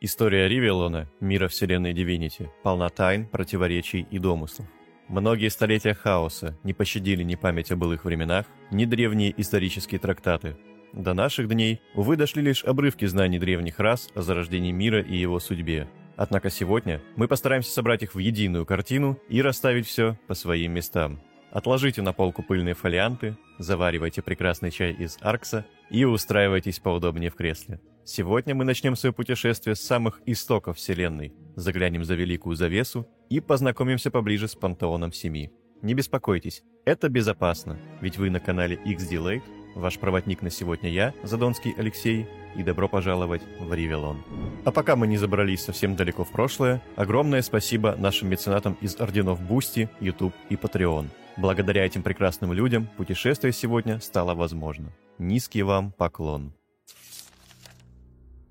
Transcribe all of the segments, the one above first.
История Ривелона, мира вселенной Дивинити, полна тайн, противоречий и домыслов. Многие столетия хаоса не пощадили ни память о былых временах, ни древние исторические трактаты. До наших дней, увы, дошли лишь обрывки знаний древних рас о зарождении мира и его судьбе. Однако сегодня мы постараемся собрать их в единую картину и расставить все по своим местам. Отложите на полку пыльные фолианты, заваривайте прекрасный чай из Аркса и устраивайтесь поудобнее в кресле. Сегодня мы начнем свое путешествие с самых истоков Вселенной, заглянем за великую завесу и познакомимся поближе с пантеоном Семи. Не беспокойтесь, это безопасно, ведь вы на канале xDlate, ваш проводник на сегодня я, Задонский Алексей, и добро пожаловать в Ривелон. А пока мы не забрались совсем далеко в прошлое, огромное спасибо нашим меценатам из орденов Boosty, YouTube и Patreon. Благодаря этим прекрасным людям путешествие сегодня стало возможно. Низкий вам поклон.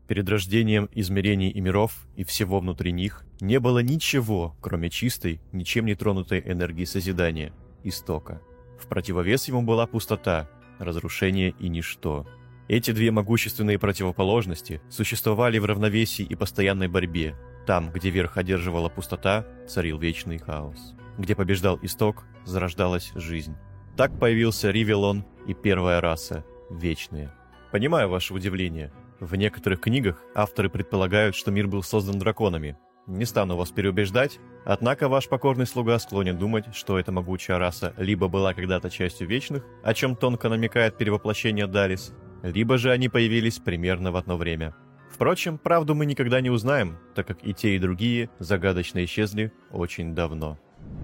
Перед рождением измерений и миров и всего внутри них не было ничего, кроме чистой, ничем не тронутой энергии созидания, истока. В противовес ему была пустота, разрушение и ничто. Эти две могущественные противоположности существовали в равновесии и постоянной борьбе. Там, где верх одерживала пустота, царил вечный хаос. Где побеждал исток, зарождалась жизнь. Так появился Ривелон и первая раса – вечные. Понимаю ваше удивление. В некоторых книгах авторы предполагают, что мир был создан драконами. Не стану вас переубеждать, однако ваш покорный слуга склонен думать, что эта могучая раса либо была когда-то частью вечных, о чем тонко намекает перевоплощение Дарис, либо же они появились примерно в одно время. Впрочем, правду мы никогда не узнаем, так как и те, и другие загадочно исчезли очень давно.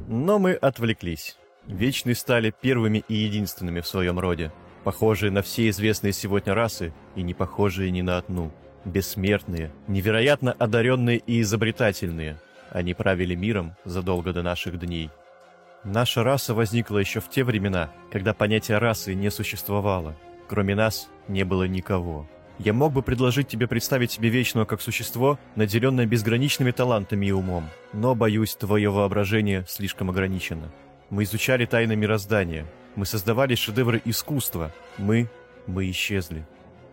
Но мы отвлеклись. Вечные стали первыми и единственными в своем роде, похожие на все известные сегодня расы и не похожие ни на одну. Бессмертные, невероятно одаренные и изобретательные. Они правили миром задолго до наших дней. Наша раса возникла еще в те времена, когда понятие расы не существовало. Кроме нас не было никого. Я мог бы предложить тебе представить себе Вечного как существо, наделенное безграничными талантами и умом, но, боюсь, твое воображение слишком ограничено. Мы изучали тайны мироздания, мы создавали шедевры искусства, мы... мы исчезли.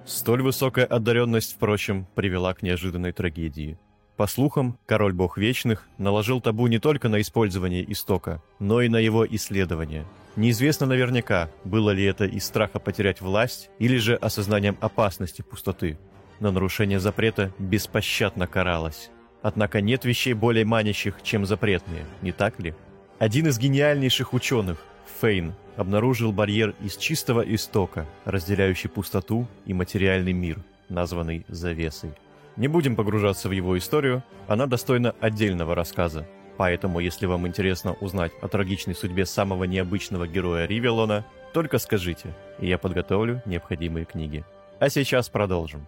Столь высокая одаренность, впрочем, привела к неожиданной трагедии. По слухам, король-бог Вечных наложил табу не только на использование истока, но и на его исследование – Неизвестно наверняка, было ли это из страха потерять власть или же осознанием опасности пустоты. Но нарушение запрета беспощадно каралось. Однако нет вещей более манящих, чем запретные, не так ли? Один из гениальнейших ученых, Фейн, обнаружил барьер из чистого истока, разделяющий пустоту и материальный мир, названный завесой. Не будем погружаться в его историю, она достойна отдельного рассказа, Поэтому, если вам интересно узнать о трагичной судьбе самого необычного героя Ривелона, только скажите, и я подготовлю необходимые книги. А сейчас продолжим.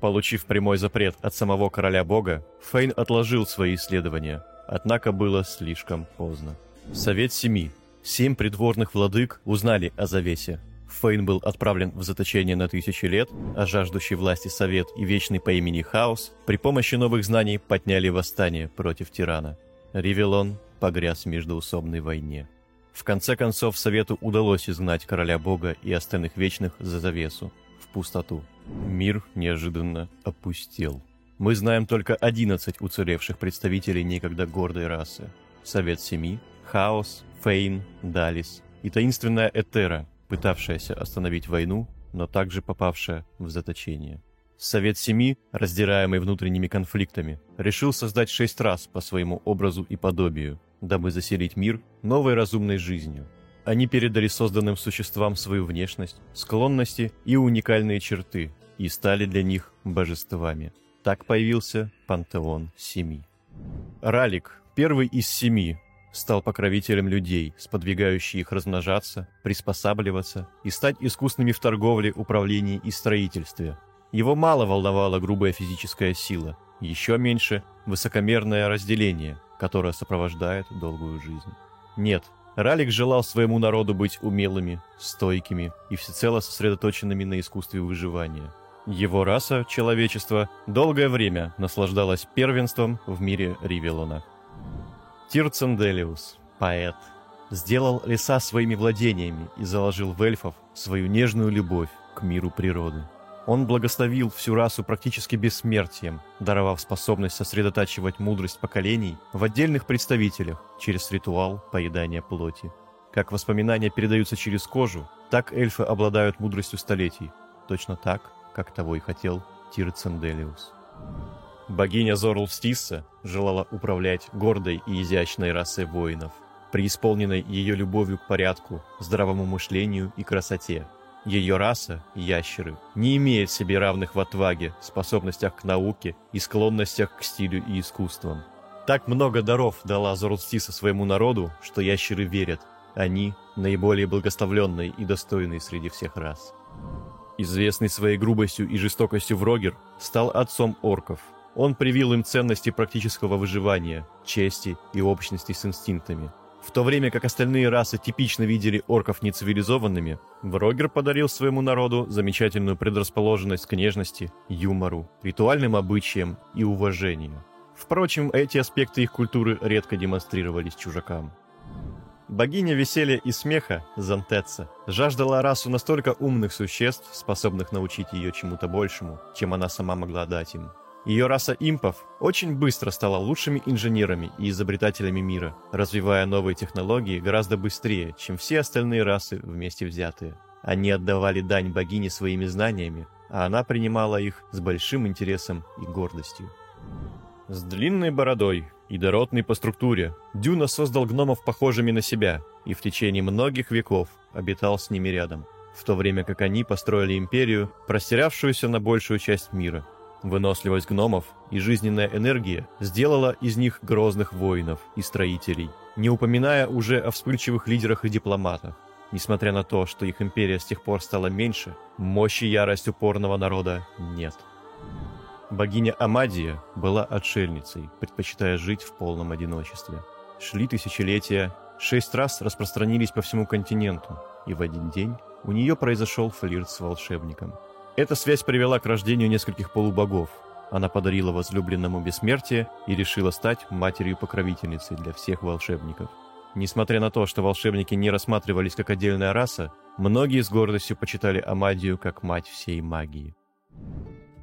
Получив прямой запрет от самого короля бога, Фейн отложил свои исследования, однако было слишком поздно. Совет Семи. Семь придворных владык узнали о завесе. Фейн был отправлен в заточение на тысячи лет, а жаждущий власти Совет и Вечный по имени Хаос при помощи новых знаний подняли восстание против тирана. Ривелон погряз в междоусобной войне. В конце концов, Совету удалось изгнать Короля Бога и Остальных Вечных за завесу, в пустоту. Мир неожиданно опустел. Мы знаем только 11 уцелевших представителей некогда гордой расы. Совет Семи, Хаос, Фейн, Далис и таинственная Этера, пытавшаяся остановить войну, но также попавшая в заточение. Совет Семи, раздираемый внутренними конфликтами, решил создать шесть раз по своему образу и подобию, дабы заселить мир новой разумной жизнью. Они передали созданным существам свою внешность, склонности и уникальные черты, и стали для них божествами. Так появился пантеон Семи. Ралик, первый из семи, стал покровителем людей, сподвигающий их размножаться, приспосабливаться и стать искусными в торговле, управлении и строительстве – его мало волновала грубая физическая сила, еще меньше – высокомерное разделение, которое сопровождает долгую жизнь. Нет, Ралик желал своему народу быть умелыми, стойкими и всецело сосредоточенными на искусстве выживания. Его раса, человечество, долгое время наслаждалась первенством в мире Ривелона. Тирценделиус, поэт, сделал леса своими владениями и заложил в эльфов свою нежную любовь к миру природы. Он благословил всю расу практически бессмертием, даровав способность сосредотачивать мудрость поколений в отдельных представителях через ритуал поедания плоти. Как воспоминания передаются через кожу, так эльфы обладают мудростью столетий, точно так, как того и хотел Тир Богиня Зорлстисса желала управлять гордой и изящной расой воинов, преисполненной ее любовью к порядку, здравому мышлению и красоте. Ее раса, ящеры, не имеет себе равных в отваге, способностях к науке и склонностях к стилю и искусствам. Так много даров дала Зорлстиса своему народу, что ящеры верят, они наиболее благословленные и достойные среди всех рас. Известный своей грубостью и жестокостью Врогер стал отцом орков – он привил им ценности практического выживания, чести и общности с инстинктами. В то время как остальные расы типично видели орков нецивилизованными, Врогер подарил своему народу замечательную предрасположенность к нежности, юмору, ритуальным обычаям и уважению. Впрочем, эти аспекты их культуры редко демонстрировались чужакам. Богиня веселья и смеха, Зантеца, жаждала расу настолько умных существ, способных научить ее чему-то большему, чем она сама могла дать им. Ее раса импов очень быстро стала лучшими инженерами и изобретателями мира, развивая новые технологии гораздо быстрее, чем все остальные расы вместе взятые. Они отдавали дань богине своими знаниями, а она принимала их с большим интересом и гордостью. С длинной бородой и дородной по структуре Дюна создал гномов похожими на себя и в течение многих веков обитал с ними рядом, в то время как они построили империю, простиравшуюся на большую часть мира – Выносливость гномов и жизненная энергия сделала из них грозных воинов и строителей, не упоминая уже о вспыльчивых лидерах и дипломатах. Несмотря на то, что их империя с тех пор стала меньше, мощи и ярость упорного народа нет. Богиня Амадия была отшельницей, предпочитая жить в полном одиночестве. Шли тысячелетия, шесть раз распространились по всему континенту, и в один день у нее произошел флирт с волшебником – эта связь привела к рождению нескольких полубогов. Она подарила возлюбленному бессмертие и решила стать матерью-покровительницей для всех волшебников. Несмотря на то, что волшебники не рассматривались как отдельная раса, многие с гордостью почитали Амадию как мать всей магии.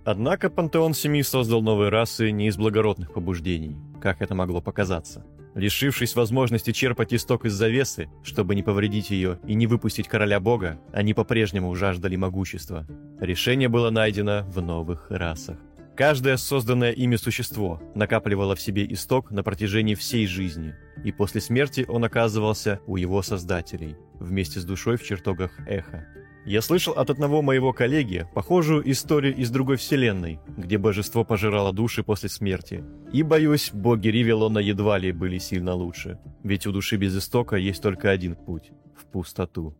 Однако пантеон Семи создал новые расы не из благородных побуждений, как это могло показаться. Лишившись возможности черпать исток из завесы, чтобы не повредить ее и не выпустить короля бога, они по-прежнему жаждали могущества. Решение было найдено в новых расах. Каждое созданное ими существо накапливало в себе исток на протяжении всей жизни, и после смерти он оказывался у его создателей, вместе с душой в чертогах эха. Я слышал от одного моего коллеги похожую историю из другой вселенной, где божество пожирало души после смерти. И, боюсь, боги Ривелона едва ли были сильно лучше, ведь у души без истока есть только один путь – в пустоту.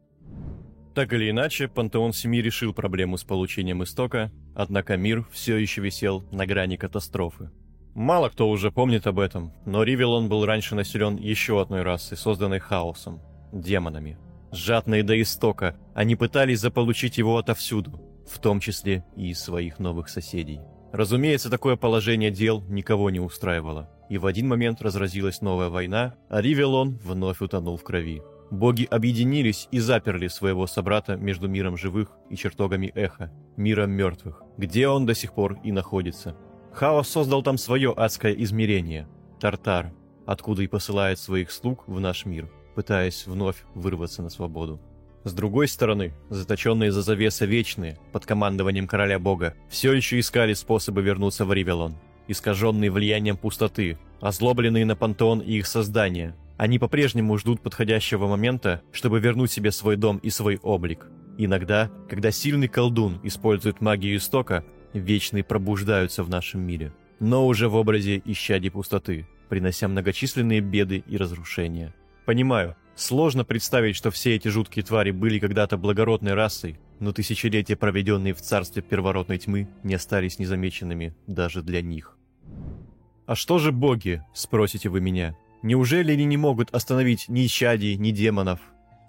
Так или иначе, Пантеон Семи решил проблему с получением истока, однако мир все еще висел на грани катастрофы. Мало кто уже помнит об этом, но Ривелон был раньше населен еще одной расой, созданной хаосом – демонами – Жадные до истока, они пытались заполучить его отовсюду, в том числе и из своих новых соседей. Разумеется, такое положение дел никого не устраивало, и в один момент разразилась новая война, а Ривелон вновь утонул в крови. Боги объединились и заперли своего собрата между миром живых и чертогами Эха, миром мертвых, где он до сих пор и находится. Хаос создал там свое адское измерение – Тартар, откуда и посылает своих слуг в наш мир – пытаясь вновь вырваться на свободу. С другой стороны, заточенные за завеса вечные, под командованием короля бога, все еще искали способы вернуться в Ривелон. Искаженные влиянием пустоты, озлобленные на пантеон и их создание, они по-прежнему ждут подходящего момента, чтобы вернуть себе свой дом и свой облик. Иногда, когда сильный колдун использует магию истока, вечные пробуждаются в нашем мире, но уже в образе исчадий пустоты, принося многочисленные беды и разрушения. Понимаю, сложно представить, что все эти жуткие твари были когда-то благородной расой, но тысячелетия, проведенные в царстве первородной тьмы, не остались незамеченными даже для них. «А что же боги?» – спросите вы меня. «Неужели они не могут остановить ни исчадий, ни демонов?»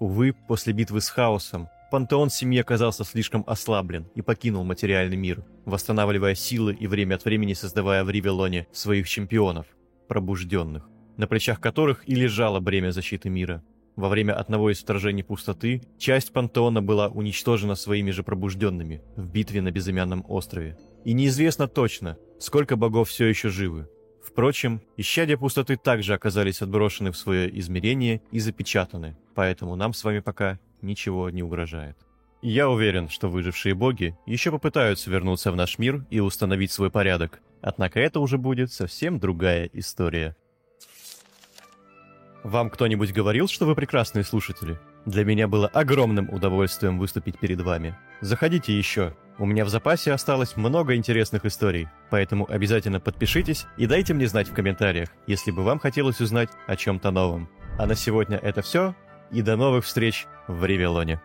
Увы, после битвы с хаосом, пантеон семьи оказался слишком ослаблен и покинул материальный мир, восстанавливая силы и время от времени создавая в Ривелоне своих чемпионов, пробужденных на плечах которых и лежало бремя защиты мира. во время одного из вторжений пустоты часть пантеона была уничтожена своими же пробужденными в битве на безымянном острове. И неизвестно точно, сколько богов все еще живы. Впрочем, исчадия пустоты также оказались отброшены в свое измерение и запечатаны, поэтому нам с вами пока ничего не угрожает. Я уверен, что выжившие боги еще попытаются вернуться в наш мир и установить свой порядок, однако это уже будет совсем другая история. Вам кто-нибудь говорил, что вы прекрасные слушатели? Для меня было огромным удовольствием выступить перед вами. Заходите еще. У меня в запасе осталось много интересных историй, поэтому обязательно подпишитесь и дайте мне знать в комментариях, если бы вам хотелось узнать о чем-то новом. А на сегодня это все, и до новых встреч в Ревелоне.